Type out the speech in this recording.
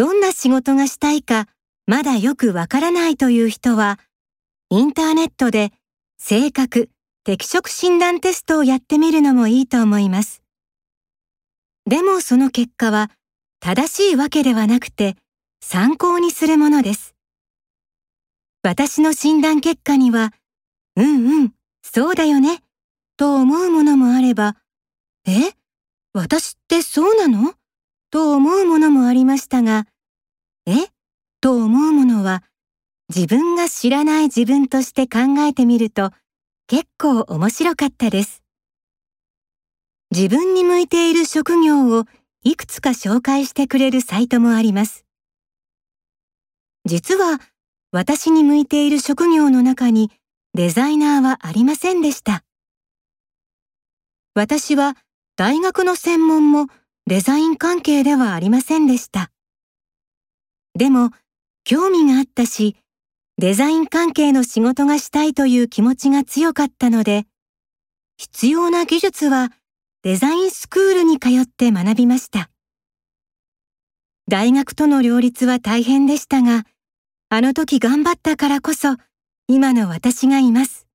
どんな仕事がしたいかまだよくわからないという人は、インターネットで性格、適職診断テストをやってみるのもいいと思います。でもその結果は正しいわけではなくて参考にするものです。私の診断結果には、うんうん、そうだよね、と思うものもあれば、え私ってそうなの？と思うものもありましたが、え？と思うものは自分が知らない自分として考えてみると結構面白かったです。自分に向いている職業をいくつか紹介してくれるサイトもあります。実は私に向いている職業の中にデザイナーはありませんでした。私は大学の専門もデザイン関係ではありませんでした。でも、興味があったし、デザイン関係の仕事がしたいという気持ちが強かったので、必要な技術はデザインスクールに通って学びました。大学との両立は大変でしたが、あの時頑張ったからこそ、今の私がいます。